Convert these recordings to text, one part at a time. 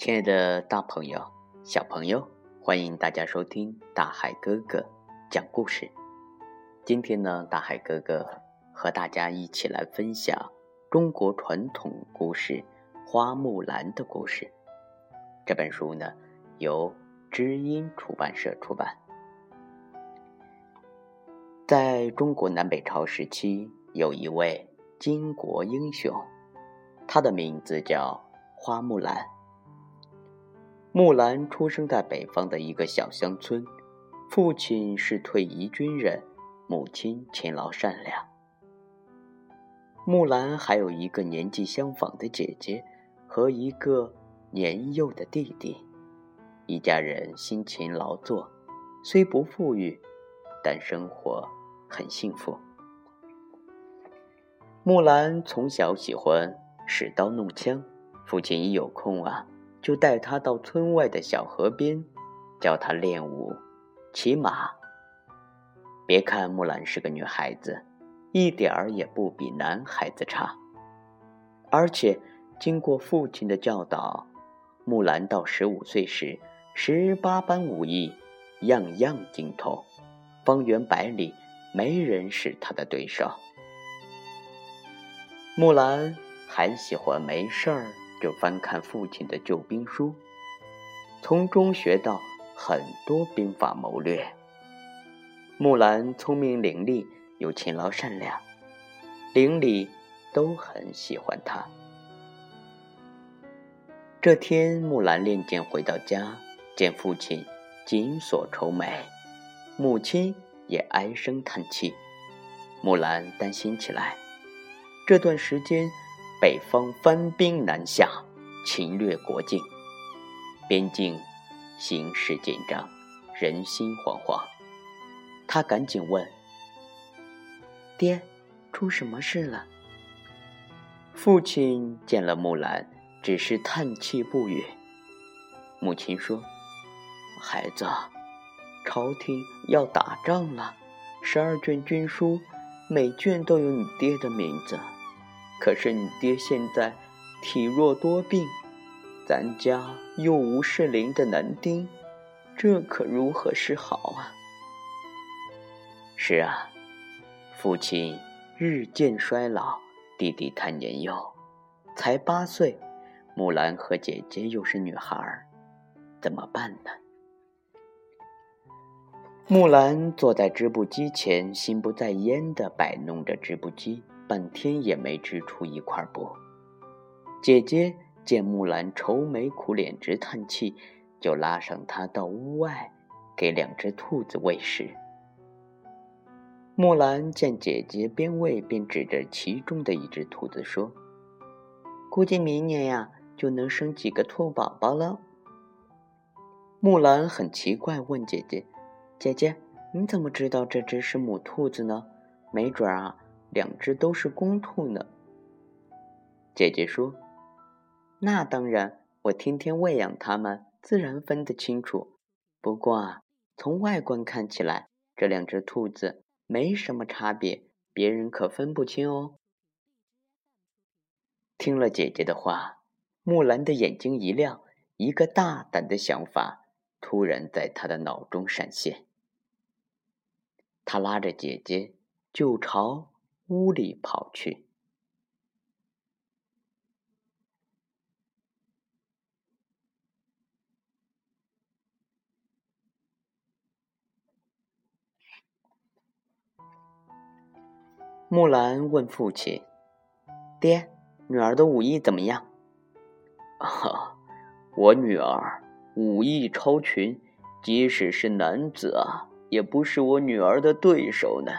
亲爱的大朋友、小朋友，欢迎大家收听大海哥哥讲故事。今天呢，大海哥哥和大家一起来分享中国传统故事《花木兰》的故事。这本书呢，由知音出版社出版。在中国南北朝时期，有一位巾帼英雄，他的名字叫花木兰。木兰出生在北方的一个小乡村，父亲是退役军人，母亲勤劳善良。木兰还有一个年纪相仿的姐姐和一个年幼的弟弟，一家人辛勤劳作，虽不富裕，但生活很幸福。木兰从小喜欢使刀弄枪，父亲一有空啊。就带他到村外的小河边，教他练武、骑马。别看木兰是个女孩子，一点儿也不比男孩子差。而且经过父亲的教导，木兰到十五岁时，十八般武艺样样精通，方圆百里没人是她的对手。木兰还喜欢没事儿。就翻看父亲的旧兵书，从中学到很多兵法谋略。木兰聪明伶俐，又勤劳善良，邻里都很喜欢她。这天，木兰练剑回到家，见父亲紧锁愁眉，母亲也唉声叹气，木兰担心起来。这段时间。北方番兵南下，侵略国境，边境形势紧张，人心惶惶。他赶紧问：“爹，出什么事了？”父亲见了木兰，只是叹气不语。母亲说：“孩子，朝廷要打仗了，十二卷军书，每卷都有你爹的名字。”可是你爹现在体弱多病，咱家又无适龄的男丁，这可如何是好啊？是啊，父亲日渐衰老，弟弟太年幼，才八岁，木兰和姐姐又是女孩儿，怎么办呢？木兰坐在织布机前，心不在焉地摆弄着织布机。半天也没织出一块布。姐姐见木兰愁眉苦脸直叹气，就拉上她到屋外，给两只兔子喂食。木兰见姐姐边喂边指着其中的一只兔子说：“估计明年呀就能生几个兔宝宝了。”木兰很奇怪，问姐姐：“姐姐，你怎么知道这只是母兔子呢？没准啊。”两只都是公兔呢。姐姐说：“那当然，我天天喂养它们，自然分得清楚。不过啊，从外观看起来，这两只兔子没什么差别，别人可分不清哦。”听了姐姐的话，木兰的眼睛一亮，一个大胆的想法突然在她的脑中闪现。她拉着姐姐就朝。屋里跑去。木兰问父亲：“爹，女儿的武艺怎么样？”“啊，我女儿武艺超群，即使是男子啊，也不是我女儿的对手呢。”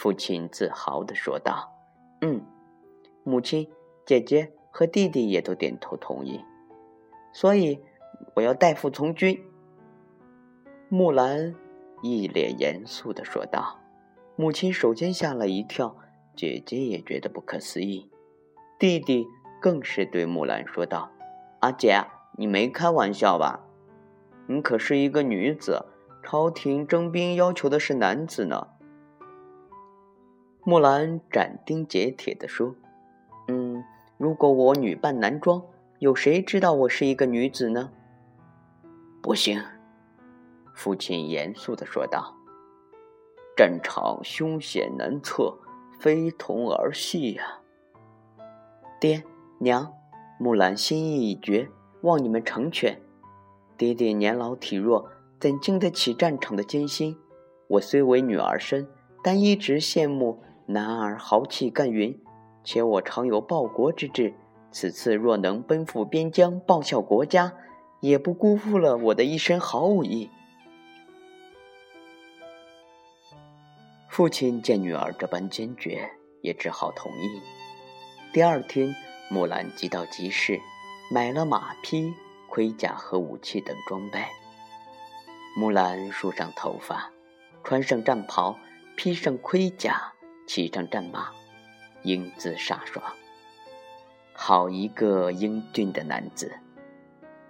父亲自豪地说道：“嗯。”母亲、姐姐和弟弟也都点头同意。所以，我要代父从军。”木兰一脸严肃地说道。母亲首先吓了一跳，姐姐也觉得不可思议，弟弟更是对木兰说道：“阿姐，你没开玩笑吧？你可是一个女子，朝廷征兵要求的是男子呢。”木兰斩钉截铁地说：“嗯，如果我女扮男装，有谁知道我是一个女子呢？不行，父亲严肃的说道。战场凶险难测，非同儿戏呀。爹娘，木兰心意已决，望你们成全。爹爹年老体弱，怎经得起战场的艰辛？我虽为女儿身，但一直羡慕男儿豪气干云，且我常有报国之志。此次若能奔赴边疆，报效国家，也不辜负了我的一身好武艺。父亲见女儿这般坚决，也只好同意。第二天，木兰急到集市，买了马匹、盔甲和武器等装备。木兰梳上头发，穿上战袍，披上盔甲，骑上战马，英姿飒爽，好一个英俊的男子。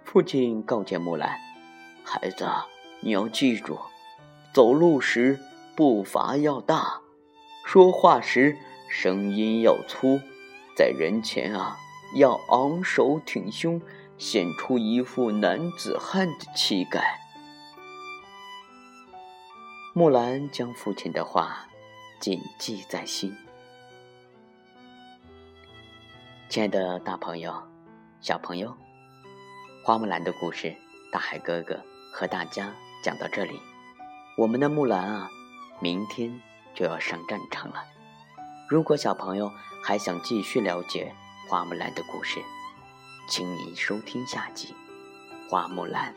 父亲告诫木兰：“孩子，你要记住，走路时步伐要大，说话时声音要粗。”在人前啊，要昂首挺胸，显出一副男子汉的气概。木兰将父亲的话谨记在心。亲爱的大朋友、小朋友，花木兰的故事，大海哥哥和大家讲到这里。我们的木兰啊，明天就要上战场了。如果小朋友还想继续了解花木兰的故事，请你收听下集《花木兰》。